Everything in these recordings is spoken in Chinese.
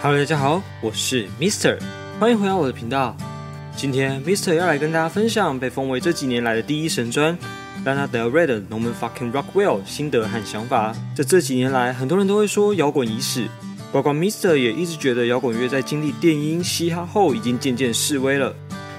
Hello，大家好，我是 Mister，欢迎回到我的频道。今天 Mister 要来跟大家分享被封为这几年来的第一神专 Lana Del Rey 的 Norman Fucking Rockwell 心得和想法。在这几年来，很多人都会说摇滚已死，包括 Mister 也一直觉得摇滚乐在经历电音嘻哈后已经渐渐式微了。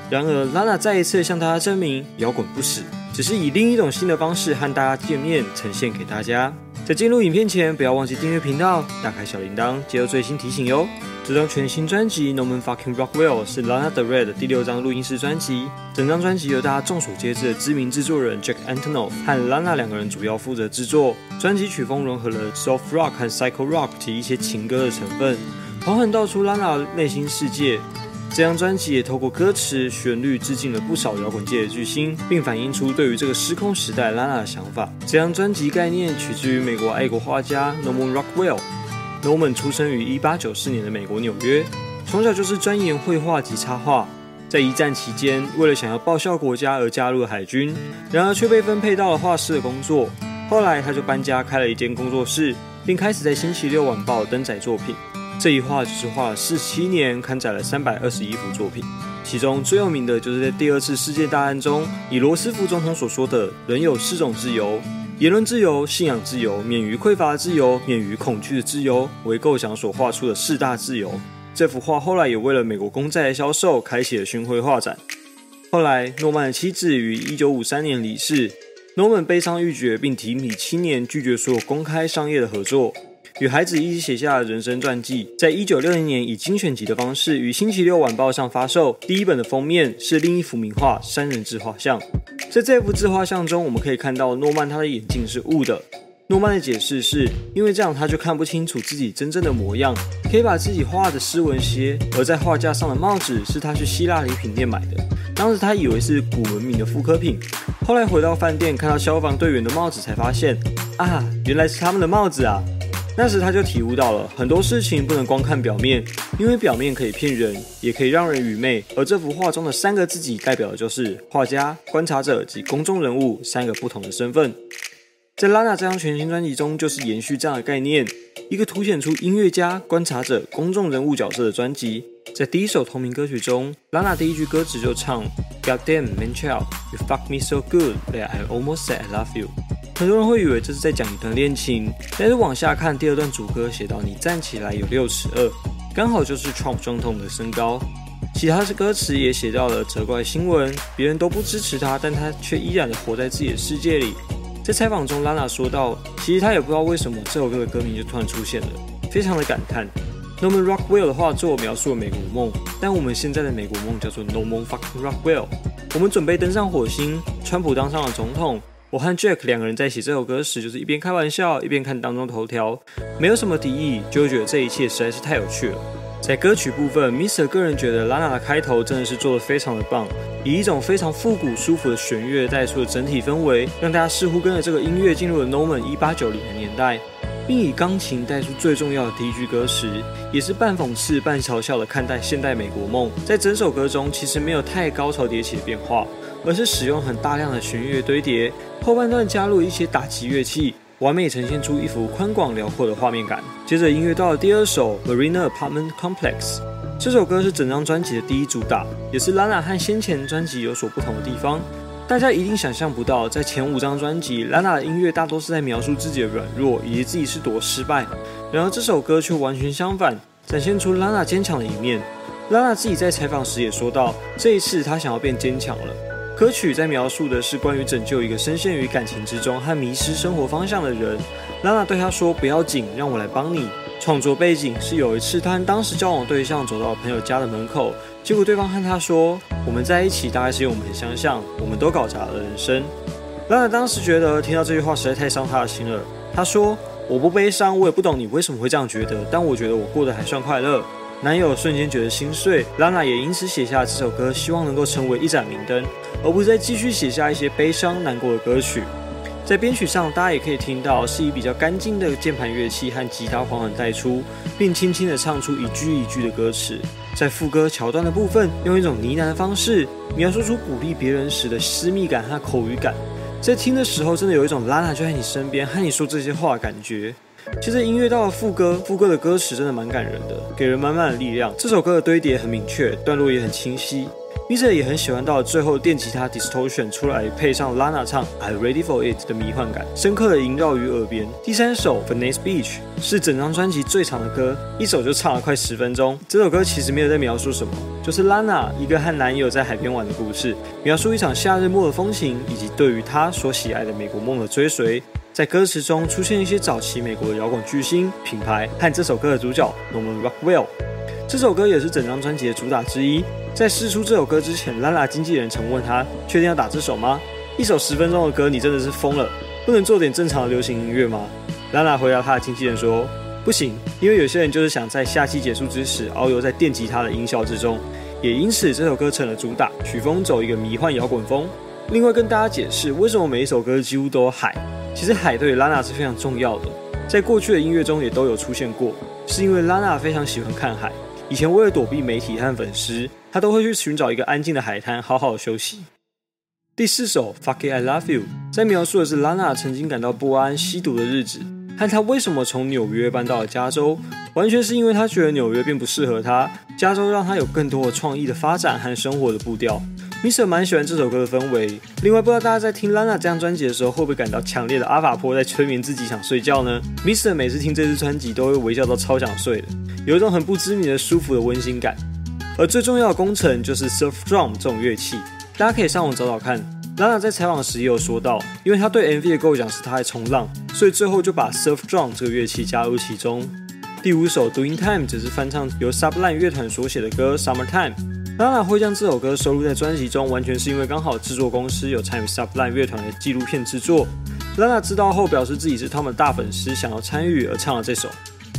然而 Lana 再一次向大家证明摇滚不死，只是以另一种新的方式和大家见面，呈现给大家。在进入影片前，不要忘记订阅频道，打开小铃铛，接受最新提醒哟。这张全新专辑《No Man Fucking Rockwell》是 Lana Del Rey 的第六张录音室专辑。整张专辑由大家众所皆知的知名制作人 Jack Antonoff 和 Lana 两个人主要负责制作。专辑曲风融合了 Soft Rock 和 Psycho Rock 及一些情歌的成分，缓缓道出 Lana 内心世界。这张专辑也透过歌词、旋律致敬了不少摇滚界的巨星，并反映出对于这个失控时代 Lana 的想法。这张专辑概念取自于美国爱国画家 Norman Rockwell。Norman 出生于1894年的美国纽约，从小就是钻研绘画及插画。在一战期间，为了想要报效国家而加入了海军，然而却被分配到了画室的工作。后来他就搬家开了一间工作室，并开始在《星期六晚报》登载作品。这一画就是画了四七年，刊载了三百二十一幅作品，其中最有名的就是在第二次世界大战中，以罗斯福总统所说的“人有四种自由：言论自由、信仰自由、免于匮乏的自由、免于恐惧的自由”为构想所画出的四大自由。这幅画后来也为了美国公债的销售，开启了巡回画展。后来，诺曼的妻子于一九五三年离世，诺曼悲伤欲绝，并提笔七年拒绝所有公开商业的合作。与孩子一起写下了人生传记，在一九六零年以精选集的方式于《星期六晚报》上发售。第一本的封面是另一幅名画《三人自画像》。在这幅自画像中，我们可以看到诺曼他的眼镜是雾的。诺曼的解释是因为这样他就看不清楚自己真正的模样，可以把自己画的斯文些。而在画架上的帽子是他去希腊礼品店买的，当时他以为是古文明的复刻品。后来回到饭店看到消防队员的帽子，才发现啊，原来是他们的帽子啊。那时他就体悟到了很多事情不能光看表面，因为表面可以骗人，也可以让人愚昧。而这幅画中的三个自己代表的就是画家、观察者及公众人物三个不同的身份。在 Lana 这张全新专辑中，就是延续这样的概念，一个凸显出音乐家、观察者、公众人物角色的专辑。在第一首同名歌曲中，Lana 第一句歌词就唱 God damn man child, you fuck me so good that I almost said I love you。很多人会以为这是在讲一段恋情，但是往下看第二段主歌写到你站起来有六尺二，刚好就是 Trump 总统的身高。其他的歌词也写到了责怪新闻，别人都不支持他，但他却依然的活在自己的世界里。在采访中，Lana 说道：“其实他也不知道为什么这首歌的歌名就突然出现了，非常的感叹。Norman Rockwell 的画作描述了美国梦，但我们现在的美国梦叫做 Norman fucking Rockwell。我们准备登上火星，川普当上了总统。”我和 Jack 两个人在写这首歌时，就是一边开玩笑，一边看当中头条，没有什么敌意，就觉得这一切实在是太有趣了。在歌曲部分，Mr. 个人觉得 Lana 的开头真的是做得非常的棒，以一种非常复古舒服的弦乐带出了整体氛围，让大家似乎跟着这个音乐进入了 Norman 一八九零的年代，并以钢琴带出最重要的第一句歌词，也是半讽刺半嘲笑的看待现代美国梦。在整首歌中，其实没有太高潮迭起的变化。而是使用很大量的弦乐堆叠，后半段加入一些打击乐器，完美呈现出一幅宽广辽阔的画面感。接着音乐到了第二首《Marina Apartment Complex》，这首歌是整张专辑的第一主打，也是 Lana 和先前专辑有所不同的地方。大家一定想象不到，在前五张专辑，Lana 的音乐大多是在描述自己的软弱以及自己是多失败，然而这首歌却完全相反，展现出 Lana 坚强的一面。Lana 自己在采访时也说到，这一次她想要变坚强了。歌曲在描述的是关于拯救一个深陷于感情之中和迷失生活方向的人。拉娜对他说：“不要紧，让我来帮你。”创作背景是有一次他和当时交往对象走到朋友家的门口，结果对方和他说：“我们在一起大概是因为我们很相像，我们都搞砸了人生。”拉娜当时觉得听到这句话实在太伤他的心了。他说：“我不悲伤，我也不懂你为什么会这样觉得，但我觉得我过得还算快乐。”男友瞬间觉得心碎，拉娜也因此写下这首歌，希望能够成为一盏明灯，而不是再继续写下一些悲伤难过的歌曲。在编曲上，大家也可以听到是以比较干净的键盘乐器和吉他缓缓带出，并轻轻地唱出一句一句的歌词。在副歌桥段的部分，用一种呢喃的方式描述出鼓励别人时的私密感和口语感。在听的时候，真的有一种拉娜就在你身边和你说这些话的感觉。其实音乐到了副歌，副歌的歌词真的蛮感人的，给人满满的力量。这首歌的堆叠很明确，段落也很清晰。Mr. 也很喜欢到最后电吉他 distortion 出来，配上 Lana 唱 I Ready for It 的迷幻感，深刻的萦绕于耳边。第三首 Venice Beach 是整张专辑最长的歌，一首就唱了快十分钟。这首歌其实没有在描述什么，就是 Lana 一个和男友在海边玩的故事，描述一场夏日末的风情，以及对于她所喜爱的美国梦的追随。在歌词中出现一些早期美国的摇滚巨星品牌和这首歌的主角 Norman Rockwell。这首歌也是整张专辑的主打之一。在试出这首歌之前，Lana 经纪人曾问他：“确定要打这首吗？一首十分钟的歌，你真的是疯了？不能做点正常的流行音乐吗？”Lana 回答他的经纪人说：“不行，因为有些人就是想在夏季结束之时遨游在电吉他的音效之中，也因此这首歌成了主打，曲风走一个迷幻摇滚风。另外跟大家解释为什么每一首歌几乎都有海，其实海对 Lana 是非常重要的，在过去的音乐中也都有出现过，是因为拉娜非常喜欢看海。”以前为了躲避媒体和粉丝，他都会去寻找一个安静的海滩，好好休息。第四首《Fuck It I Love You》在描述的是拉娜曾经感到不安、吸毒的日子，和她为什么从纽约搬到了加州，完全是因为她觉得纽约并不适合她，加州让她有更多的创意的发展和生活的步调。Mr. 蛮喜欢这首歌的氛围。另外，不知道大家在听 Lana 这张专辑的时候，会不会感到强烈的阿法波在催眠自己想睡觉呢？Mr. 每次听这支专辑都会微笑到超想睡的，有一种很不知名的舒服的温馨感。而最重要的工程就是 surf drum 这种乐器，大家可以上网找找看。Lana 在采访时也有说到，因为他对 MV 的构想是他在冲浪，所以最后就把 surf drum 这个乐器加入其中。第五首 Doing Time 只是翻唱由 Sublime 乐团所写的歌 Summertime。Lana 会将这首歌收录在专辑中，完全是因为刚好制作公司有参与 Sublime 乐团的纪录片制作。Lana 知道后表示自己是他们的大粉丝，想要参与而唱了这首。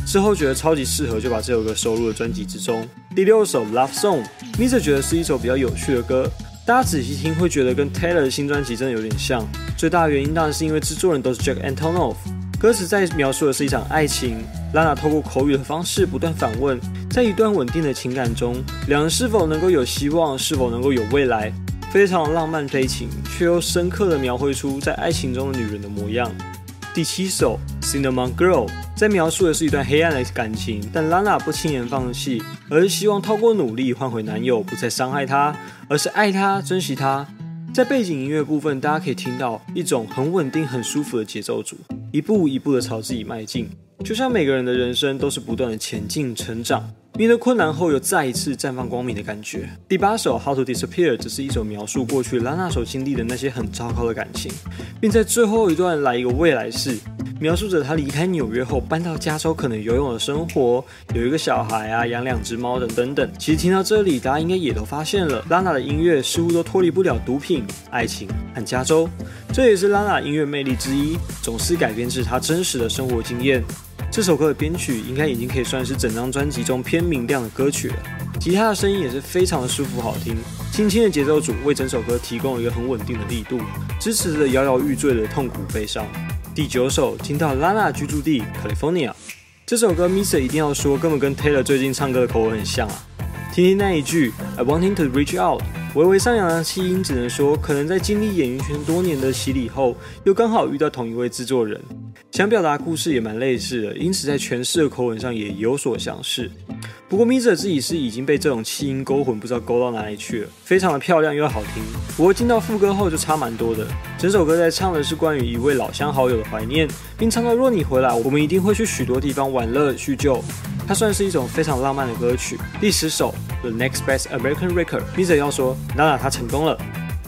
之后觉得超级适合，就把这首歌收录了专辑之中。第六首 Love Song，Mr. 觉得是一首比较有趣的歌，大家仔细听会觉得跟 Taylor 的新专辑真的有点像。最大的原因当然是因为制作人都是 Jack Antonoff。歌词在描述的是一场爱情，Lana 透过口语的方式不断反问，在一段稳定的情感中，两人是否能够有希望，是否能够有未来，非常浪漫悲情，却又深刻地描绘出在爱情中的女人的模样。第七首 Cinnamon Girl 在描述的是一段黑暗的感情，但 Lana 不轻言放弃，而是希望透过努力换回男友，不再伤害他，而是爱他，珍惜他。在背景音乐部分，大家可以听到一种很稳定、很舒服的节奏组，一步一步的朝自己迈进，就像每个人的人生都是不断的前进、成长，面对困难后又再一次绽放光明的感觉。第八首《How to Disappear》只是一首描述过去 Lana 所经历的那些很糟糕的感情，并在最后一段来一个未来式。描述着她离开纽约后搬到加州，可能游泳的生活，有一个小孩啊，养两只猫等等等。其实听到这里，大家应该也都发现了，拉娜的音乐似乎都脱离不了毒品、爱情和加州。这也是拉娜音乐魅力之一，总是改编自她真实的生活经验。这首歌的编曲应该已经可以算是整张专辑中偏明亮的歌曲了。吉他的声音也是非常的舒服好听，轻轻的节奏组为整首歌提供了一个很稳定的力度，支持着摇摇欲坠的痛苦悲伤。第九首，听到 Lana 居住地 California，这首歌 Mr. 一定要说，根本跟 Taylor 最近唱歌的口吻很像啊！听听那一句 I wanting to reach out，微微上扬的气音，只能说可能在经历演艺圈多年的洗礼后，又刚好遇到同一位制作人，想表达故事也蛮类似的，因此在诠释的口吻上也有所相似。不过 m i z e r 自己是已经被这种气音勾魂，不知道勾到哪里去了，非常的漂亮又好听。不过进到副歌后就差蛮多的，整首歌在唱的是关于一位老乡好友的怀念，并唱到若你回来，我们一定会去许多地方玩乐叙旧。它算是一种非常浪漫的歌曲。第十首 The Next Best American Record m i z e r 要说，Lana 他成功了，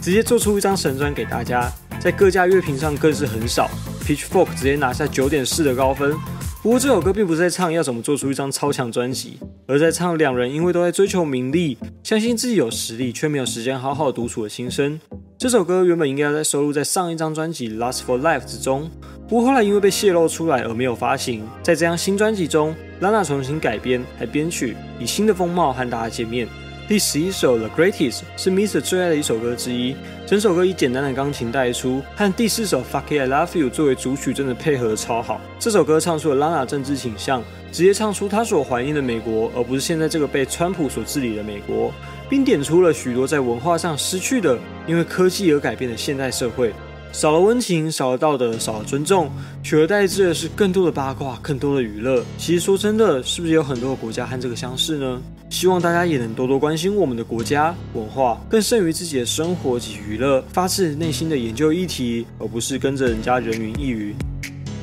直接做出一张神专给大家，在各家乐评上更是很少，Pitchfork 直接拿下九点四的高分。不过这首歌并不是在唱要怎么做出一张超强专辑，而在唱两人因为都在追求名利，相信自己有实力却没有时间好好独处的心声。这首歌原本应该要在收录在上一张专辑《Lust for Life》之中，不过后来因为被泄露出来而没有发行。在这张新专辑中，Lana 重新改编还编曲，以新的风貌和大家见面。第十一首《The Greatest》是 m i s r 最爱的一首歌之一，整首歌以简单的钢琴带出，和第四首《Fuck It I Love You》作为主曲，真的配合得超好。这首歌唱出了 Lana 政治倾向，直接唱出她所怀念的美国，而不是现在这个被川普所治理的美国，并点出了许多在文化上失去的，因为科技而改变的现代社会。少了温情，少了道德，少了尊重，取而代之的是更多的八卦，更多的娱乐。其实说真的，是不是有很多的国家和这个相似呢？希望大家也能多多关心我们的国家文化，更胜于自己的生活及娱乐，发自内心的研究议题，而不是跟着人家人云亦云。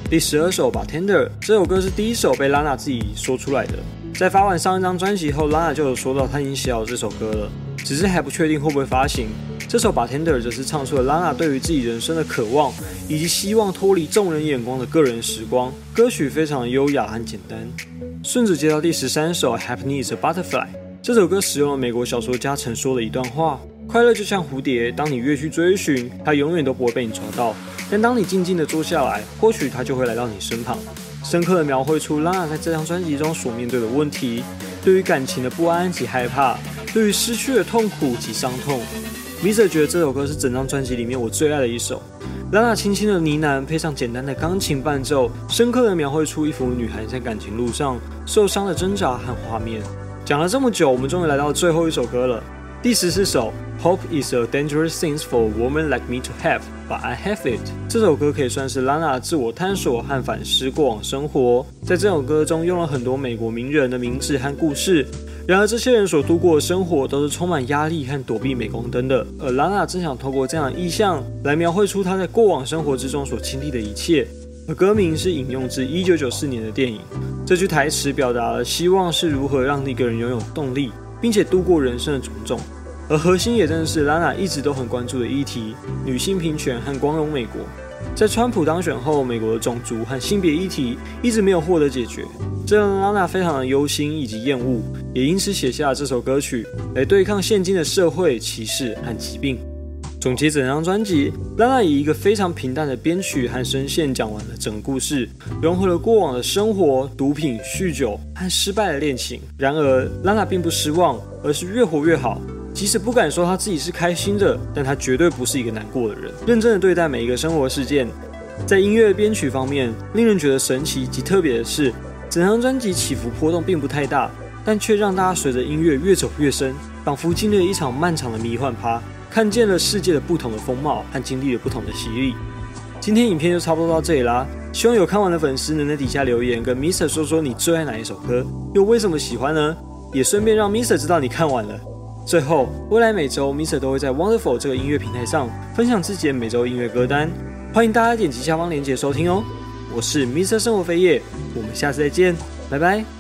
第十二首《Bartender》这首歌是第一首被 Lana 自己说出来的，在发完上一张专辑后，拉娜就有说到她已经写好这首歌了，只是还不确定会不会发行。这首《Bartender》则是唱出了 Lana 对于自己人生的渴望，以及希望脱离众人眼光的个人时光。歌曲非常优雅和简单。顺着接到第十三首《Happiness is Butterfly》，这首歌使用了美国小说家曾说的一段话：快乐就像蝴蝶，当你越去追寻，它永远都不会被你抓到；但当你静静地坐下来，或许它就会来到你身旁。深刻地描绘出 Lana 在这张专辑中所面对的问题，对于感情的不安及害怕，对于失去的痛苦及伤痛。Mr. 觉得这首歌是整张专辑里面我最爱的一首。拉娜轻轻的呢喃，配上简单的钢琴伴奏，深刻的描绘出一幅女孩在感情路上受伤的挣扎和画面。讲了这么久，我们终于来到最后一首歌了。第十四首，Hope is a dangerous thing for a woman like me to have, but I have it。这首歌可以算是拉娜自我探索和反思过往生活。在这首歌中，用了很多美国名人的名字和故事。然而，这些人所度过的生活都是充满压力和躲避镁光灯的。而拉娜正想透过这样的意象来描绘出她在过往生活之中所经历的一切。而歌名是引用自1994年的电影。这句台词表达了希望是如何让一个人拥有动力，并且度过人生的种种。而核心也正是拉娜一直都很关注的议题：女性平权和光荣美国。在川普当选后，美国的种族和性别议题一直没有获得解决。这让拉娜非常的忧心以及厌恶，也因此写下了这首歌曲来对抗现今的社会歧视和疾病。总结整张专辑，拉娜以一个非常平淡的编曲和声线讲完了整个故事，融合了过往的生活、毒品、酗酒和失败的恋情。然而，拉娜并不失望，而是越活越好。即使不敢说他自己是开心的，但他绝对不是一个难过的人，认真的对待每一个生活事件。在音乐编曲方面，令人觉得神奇及特别的是。整张专辑起伏波动并不太大，但却让大家随着音乐越走越深，仿佛经历了一场漫长的迷幻趴，看见了世界的不同的风貌和经历了不同的洗礼。今天影片就差不多到这里啦，希望有看完的粉丝能在底下留言跟 Mr 说说你最爱哪一首歌，又为什么喜欢呢？也顺便让 Mr 知道你看完了。最后，未来每周 Mr 都会在 Wonderful 这个音乐平台上分享自己的每周音乐歌单，欢迎大家点击下方链接收听哦。我是 Mr 生活飞叶，我们下次再见，拜拜。